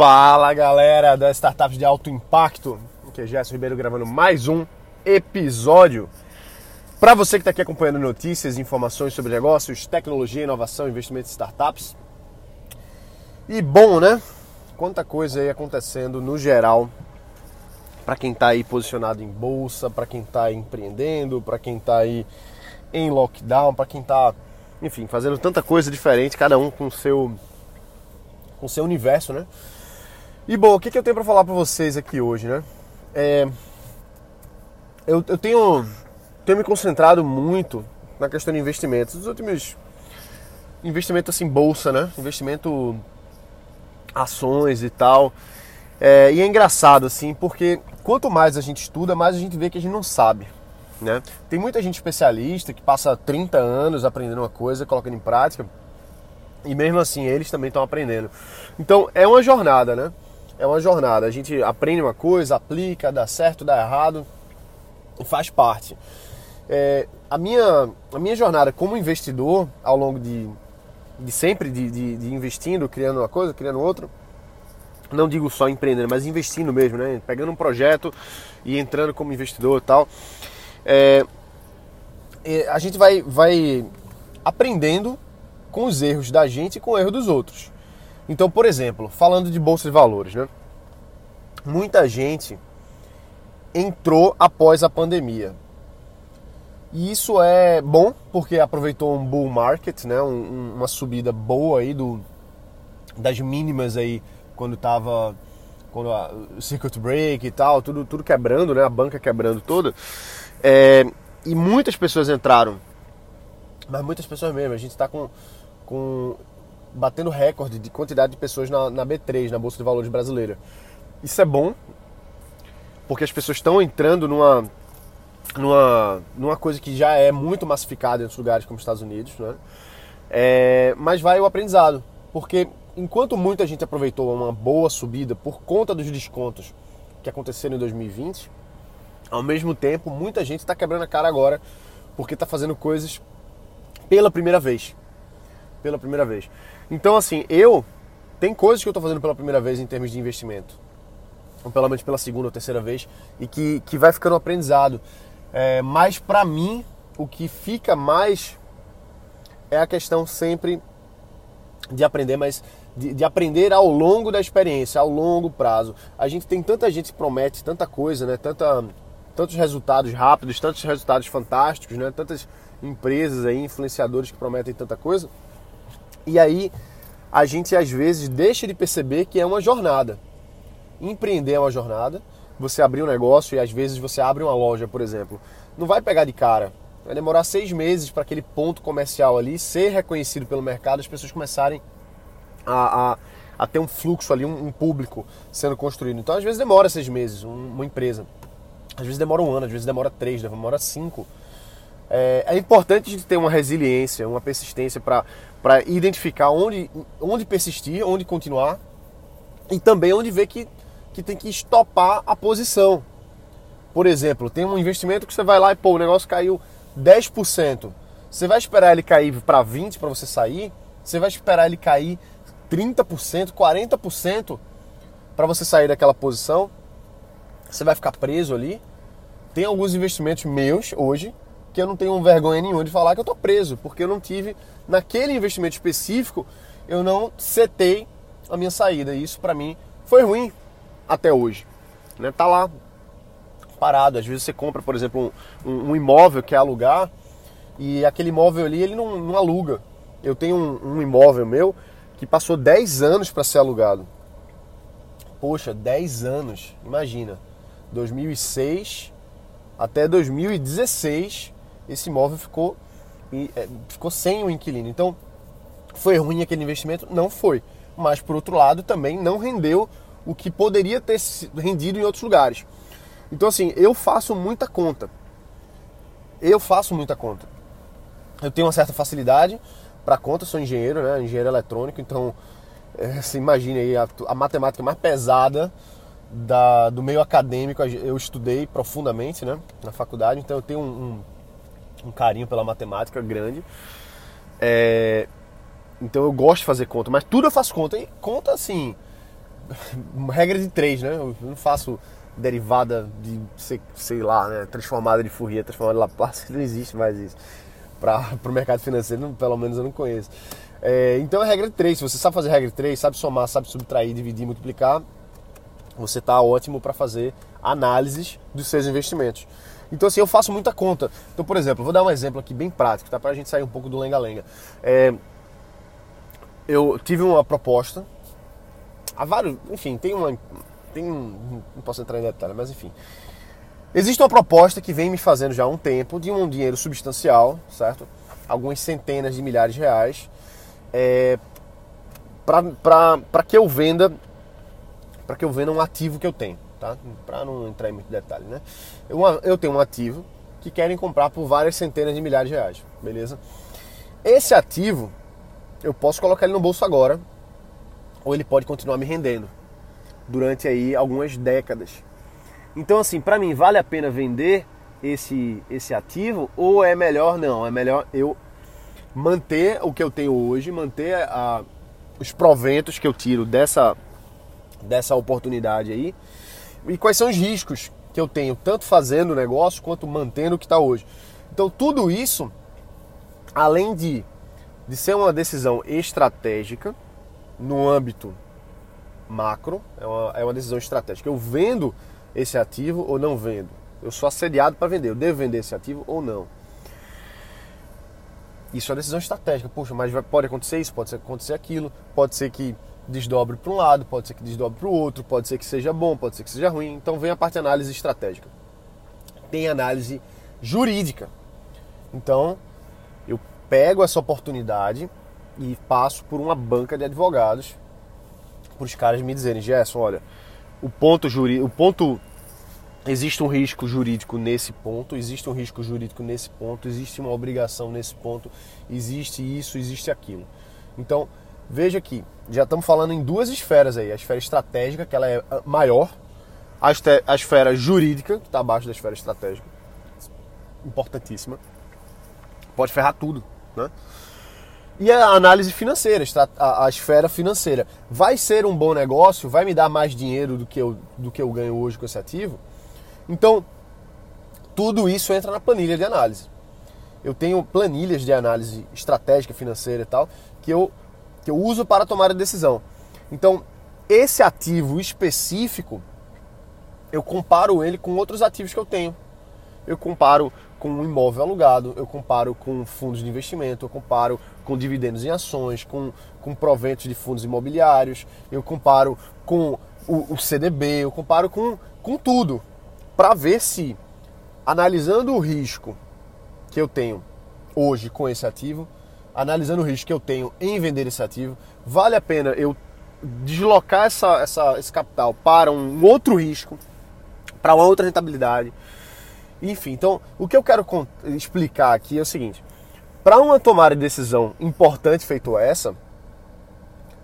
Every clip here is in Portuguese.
Fala galera das startups de alto impacto, aqui é Gerson Ribeiro gravando mais um episódio. Para você que está aqui acompanhando notícias, informações sobre negócios, tecnologia, inovação, investimento em startups. E bom, né? Quanta coisa aí acontecendo no geral para quem está aí posicionado em bolsa, para quem está empreendendo, para quem está aí em lockdown, para quem está, enfim, fazendo tanta coisa diferente, cada um com seu com seu universo, né? E bom, o que, que eu tenho para falar para vocês aqui hoje, né? É, eu, eu tenho, tenho me concentrado muito na questão de investimentos. Os últimos investimento assim bolsa, né? Investimento ações e tal. É, e é engraçado assim, porque quanto mais a gente estuda, mais a gente vê que a gente não sabe. Né? Tem muita gente especialista que passa 30 anos aprendendo uma coisa, colocando em prática, e mesmo assim eles também estão aprendendo. Então é uma jornada, né? É uma jornada. A gente aprende uma coisa, aplica, dá certo, dá errado, faz parte. É, a, minha, a minha jornada como investidor, ao longo de, de sempre de, de, de investindo, criando uma coisa, criando outra, não digo só empreendendo, mas investindo mesmo, né? Pegando um projeto e entrando como investidor e tal. É, a gente vai, vai aprendendo com os erros da gente e com o erro dos outros. Então, por exemplo, falando de bolsa de valores, né? Muita gente entrou após a pandemia. E isso é bom porque aproveitou um bull market, né? Um, uma subida boa aí do, das mínimas aí quando tava quando a, o circuit break e tal, tudo, tudo quebrando, né? A banca quebrando toda. É, e muitas pessoas entraram, mas muitas pessoas mesmo. A gente está com, com batendo recorde de quantidade de pessoas na, na B3, na Bolsa de Valores brasileira. Isso é bom, porque as pessoas estão entrando numa, numa, numa coisa que já é muito massificada em outros lugares como os Estados Unidos, né? É, mas vai o aprendizado, porque enquanto muita gente aproveitou uma boa subida por conta dos descontos que aconteceram em 2020, ao mesmo tempo muita gente está quebrando a cara agora porque está fazendo coisas pela primeira vez. Pela primeira vez. Então, assim, eu. Tem coisas que eu estou fazendo pela primeira vez em termos de investimento. Ou pelo menos pela segunda ou terceira vez. E que, que vai ficando aprendizado. É, mas para mim, o que fica mais é a questão sempre de aprender, mas de, de, aprender ao longo da experiência, ao longo prazo. A gente tem tanta gente que promete tanta coisa, né? Tanta, tantos resultados rápidos, tantos resultados fantásticos, né? Tantas empresas aí, influenciadores que prometem tanta coisa e aí a gente às vezes deixa de perceber que é uma jornada. Empreender é uma jornada. Você abrir um negócio e às vezes você abre uma loja, por exemplo. Não vai pegar de cara. Vai demorar seis meses para aquele ponto comercial ali ser reconhecido pelo mercado, as pessoas começarem a, a, a ter um fluxo ali, um, um, público sendo construído. Então às vezes demora seis meses, uma empresa. Às vezes demora um ano, às vezes demora três, demora cinco. É, é importante a gente ter uma resiliência, uma persistência para identificar onde, onde persistir, onde continuar e também onde ver que, que tem que estopar a posição. Por exemplo, tem um investimento que você vai lá e pô, o negócio caiu 10%. Você vai esperar ele cair para 20% para você sair? Você vai esperar ele cair 30%, 40% para você sair daquela posição? Você vai ficar preso ali? Tem alguns investimentos meus hoje que eu não tenho vergonha nenhuma de falar que eu estou preso, porque eu não tive, naquele investimento específico, eu não setei a minha saída. E isso para mim foi ruim até hoje. Né? Tá lá parado. Às vezes você compra, por exemplo, um, um, imóvel que é alugar e aquele imóvel ali ele não, não aluga. Eu tenho um, um, imóvel meu que passou 10 anos para ser alugado. Poxa, 10 anos, imagina. 2006 até 2016 esse imóvel ficou, é, ficou sem o inquilino. Então, foi ruim aquele investimento? Não foi. Mas, por outro lado, também não rendeu o que poderia ter rendido em outros lugares. Então, assim, eu faço muita conta. Eu faço muita conta. Eu tenho uma certa facilidade para conta, sou engenheiro, né? Engenheiro eletrônico, então é, você imagine aí a, a matemática mais pesada da, do meio acadêmico. Eu estudei profundamente, né? Na faculdade, então eu tenho um, um um carinho pela matemática grande. É, então eu gosto de fazer conta, mas tudo eu faço conta. E conta assim, regra de três, né? Eu não faço derivada de, sei, sei lá, né? transformada de Fourier, transformada de Laplace, não existe mais isso. Para o mercado financeiro, pelo menos eu não conheço. É, então é regra de três. Se você sabe fazer regra de três, sabe somar, sabe subtrair, dividir, multiplicar, você está ótimo para fazer análises dos seus investimentos. Então, assim, eu faço muita conta. Então, por exemplo, vou dar um exemplo aqui bem prático, tá? Para a gente sair um pouco do lenga-lenga. É, eu tive uma proposta, há vários, enfim, tem uma, tem, não posso entrar em detalhe, mas enfim. Existe uma proposta que vem me fazendo já há um tempo de um dinheiro substancial, certo? Algumas centenas de milhares de reais, é, para que eu venda para que eu venda um ativo que eu tenho tá? Para não entrar em muito detalhe, né? Eu, eu tenho um ativo que querem comprar por várias centenas de milhares de reais, beleza? Esse ativo, eu posso colocar ele no bolso agora, ou ele pode continuar me rendendo durante aí algumas décadas. Então, assim, para mim, vale a pena vender esse, esse ativo ou é melhor não? É melhor eu manter o que eu tenho hoje, manter a, os proventos que eu tiro dessa, dessa oportunidade aí e quais são os riscos que eu tenho, tanto fazendo o negócio quanto mantendo o que está hoje. Então, tudo isso, além de, de ser uma decisão estratégica, no âmbito macro, é uma, é uma decisão estratégica. Eu vendo esse ativo ou não vendo? Eu sou assediado para vender, eu devo vender esse ativo ou não? Isso é uma decisão estratégica. Poxa, mas pode acontecer isso, pode acontecer aquilo, pode ser que desdobre para um lado, pode ser que desdobre para o outro, pode ser que seja bom, pode ser que seja ruim. Então vem a parte de análise estratégica. Tem análise jurídica. Então eu pego essa oportunidade e passo por uma banca de advogados para os caras me dizerem, Gerson, olha, o ponto jurídico, o ponto existe um risco jurídico nesse ponto, existe um risco jurídico nesse ponto, existe uma obrigação nesse ponto, existe isso, existe aquilo. Então, Veja que já estamos falando em duas esferas aí. A esfera estratégica, que ela é maior, a esfera jurídica, que está abaixo da esfera estratégica, importantíssima. Pode ferrar tudo, né? E a análise financeira, a, esfera financeira. Vai ser um bom negócio? Vai me dar mais dinheiro do que eu, do que eu ganho hoje com esse ativo? Então, tudo isso entra na planilha de análise. Eu tenho planilhas de análise estratégica, financeira e tal, que eu que eu uso para tomar a decisão. Então, esse ativo específico, eu comparo ele com outros ativos que eu tenho. Eu comparo com um imóvel alugado, eu comparo com fundos de investimento, eu comparo com dividendos em ações, com, com proventos de fundos imobiliários, eu comparo com o, o CDB, eu comparo com, com tudo, para ver se, analisando o risco que eu tenho hoje com esse ativo, analisando o risco que eu tenho em vender esse ativo, vale a pena eu deslocar essa, essa, esse capital para um outro risco, para uma outra rentabilidade. Enfim, então o que eu quero explicar aqui é o seguinte: para uma tomada de decisão importante feito essa,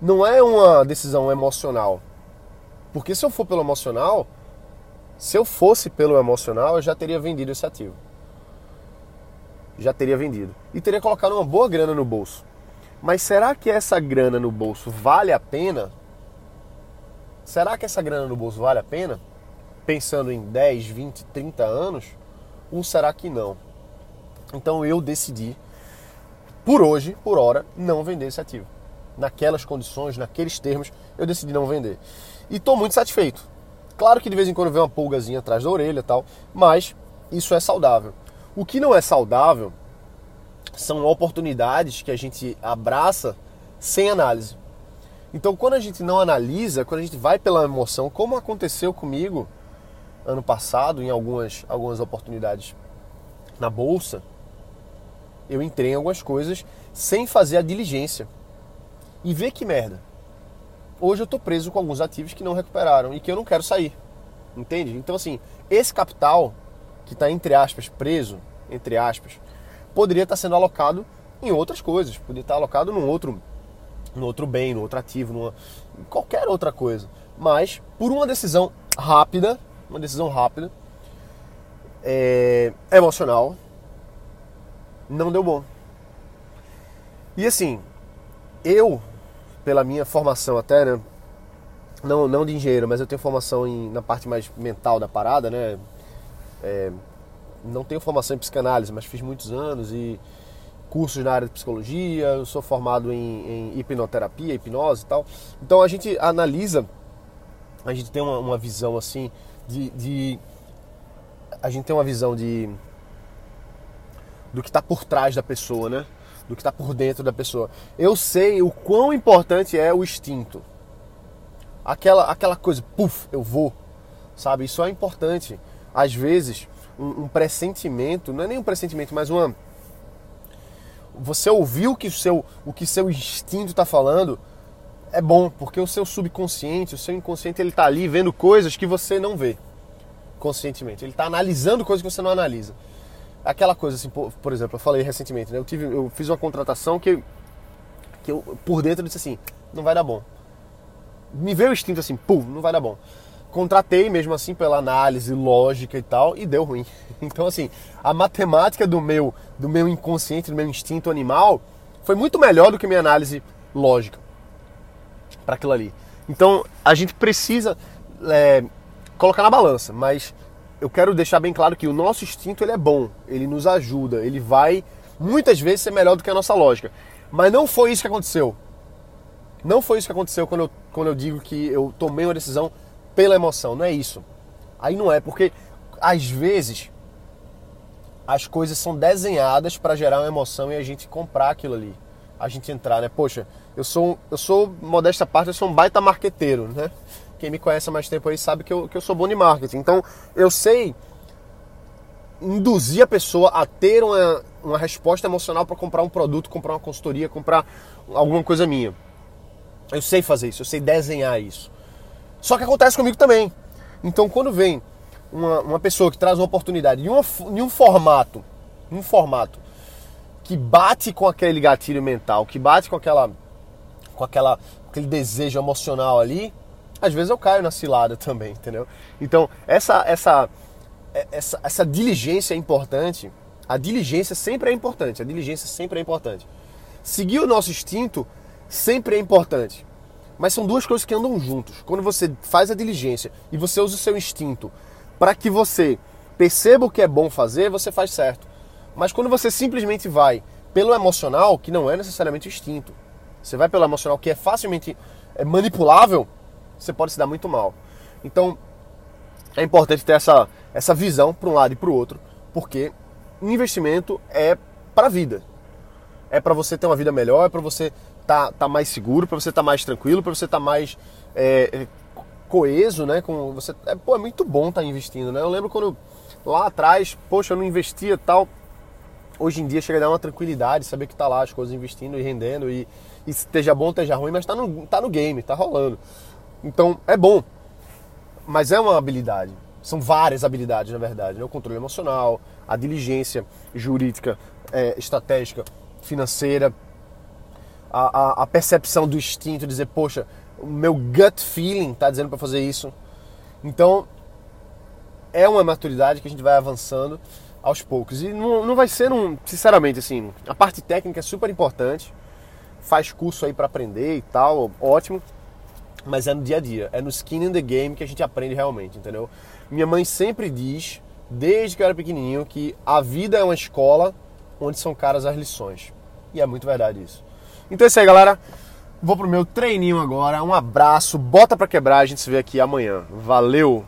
não é uma decisão emocional. Porque se eu for pelo emocional, se eu fosse pelo emocional, eu já teria vendido esse ativo já teria vendido. E teria colocado uma boa grana no bolso. Mas será que essa grana no bolso vale a pena? Será que essa grana no bolso vale a pena? Pensando em 10, 20, 30 anos? Ou será que não? Então eu decidi, por hoje, por hora, não vender esse ativo. Naquelas condições, naqueles termos, eu decidi não vender. E estou muito satisfeito. Claro que de vez em quando vem uma pulgazinha atrás da orelha tal, mas isso é saudável. O que não é saudável são oportunidades que a gente abraça sem análise. Então, quando a gente não analisa, quando a gente vai pela emoção, como aconteceu comigo ano passado em algumas, algumas oportunidades na bolsa, eu entrei em algumas coisas sem fazer a diligência. E vê que merda. Hoje eu tô preso com alguns ativos que não recuperaram e que eu não quero sair. Entende? Então, assim, esse capital que está, entre aspas, preso, entre aspas, poderia estar sendo alocado em outras coisas, poderia estar alocado num outro, num outro bem, num outro ativo, numa, em qualquer outra coisa. Mas por uma decisão rápida, uma decisão rápida, é, emocional, não deu bom. E assim, eu, pela minha formação até, né, não, não de engenheiro, mas eu tenho formação em, na parte mais mental da parada, né? É, não tenho formação em psicanálise, mas fiz muitos anos e cursos na área de psicologia, eu sou formado em, em hipnoterapia, hipnose e tal. Então a gente analisa, a gente tem uma, uma visão assim de, de, A gente tem uma visão de. do que está por trás da pessoa, né? Do que está por dentro da pessoa. Eu sei o quão importante é o instinto. Aquela, aquela coisa, puf, eu vou. Sabe? Isso é importante. Às vezes, um, um pressentimento, não é nem um pressentimento, mas uma você ouviu o que seu, o que seu instinto está falando, é bom, porque o seu subconsciente, o seu inconsciente, ele está ali vendo coisas que você não vê conscientemente. Ele está analisando coisas que você não analisa. Aquela coisa assim, por, por exemplo, eu falei recentemente, né? eu, tive, eu fiz uma contratação que, que eu, por dentro, eu disse assim, não vai dar bom. Me veio o instinto assim, pum, não vai dar bom contratei mesmo assim pela análise lógica e tal e deu ruim. Então assim, a matemática do meu do meu inconsciente, do meu instinto animal foi muito melhor do que minha análise lógica para aquilo ali. Então a gente precisa é, colocar na balança, mas eu quero deixar bem claro que o nosso instinto ele é bom, ele nos ajuda, ele vai muitas vezes ser melhor do que a nossa lógica. Mas não foi isso que aconteceu. Não foi isso que aconteceu quando eu, quando eu digo que eu tomei uma decisão pela emoção, não é isso. Aí não é, porque às vezes as coisas são desenhadas para gerar uma emoção e a gente comprar aquilo ali. A gente entrar, né? Poxa, eu sou, eu sou, modesta parte, eu sou um baita marqueteiro, né? Quem me conhece há mais tempo aí sabe que eu, que eu sou bom de marketing. Então, eu sei induzir a pessoa a ter uma, uma resposta emocional para comprar um produto, comprar uma consultoria, comprar alguma coisa minha. Eu sei fazer isso, eu sei desenhar isso. Só que acontece comigo também. Então, quando vem uma, uma pessoa que traz uma oportunidade em, uma, em um formato, um formato que bate com aquele gatilho mental, que bate com aquela, com aquela, aquele desejo emocional ali, às vezes eu caio na cilada também, entendeu? Então, essa, essa, essa, essa diligência é importante. A diligência sempre é importante. A diligência sempre é importante. Seguir o nosso instinto sempre é importante. Mas são duas coisas que andam juntos. Quando você faz a diligência e você usa o seu instinto para que você perceba o que é bom fazer, você faz certo. Mas quando você simplesmente vai pelo emocional, que não é necessariamente instinto, você vai pelo emocional que é facilmente é manipulável, você pode se dar muito mal. Então, é importante ter essa, essa visão para um lado e para o outro, porque investimento é para a vida. É para você ter uma vida melhor, é para você tá, tá mais seguro, para você estar tá mais tranquilo, para você estar tá mais é, é, coeso, né? Com você, é, pô, é muito bom estar tá investindo, né? Eu lembro quando lá atrás, poxa, eu não investia tal. Hoje em dia chega a dar uma tranquilidade, saber que tá lá as coisas investindo e rendendo e, e esteja bom, esteja ruim, mas tá no, tá no game, tá rolando. Então é bom, mas é uma habilidade. São várias habilidades, na verdade. Né? O controle emocional, a diligência jurídica, é, estratégica, financeira, a, a, a percepção do instinto, dizer, poxa, o meu gut feeling está dizendo para fazer isso. Então, é uma maturidade que a gente vai avançando aos poucos. E não, não vai ser, um, sinceramente, assim, a parte técnica é super importante. Faz curso aí para aprender e tal, ótimo. Mas é no dia a dia, é no skin in the game que a gente aprende realmente, entendeu? Minha mãe sempre diz, desde que eu era pequenininho, que a vida é uma escola onde são caras as lições. E é muito verdade isso. Então é isso aí, galera. Vou pro meu treininho agora. Um abraço, bota pra quebrar. A gente se vê aqui amanhã. Valeu!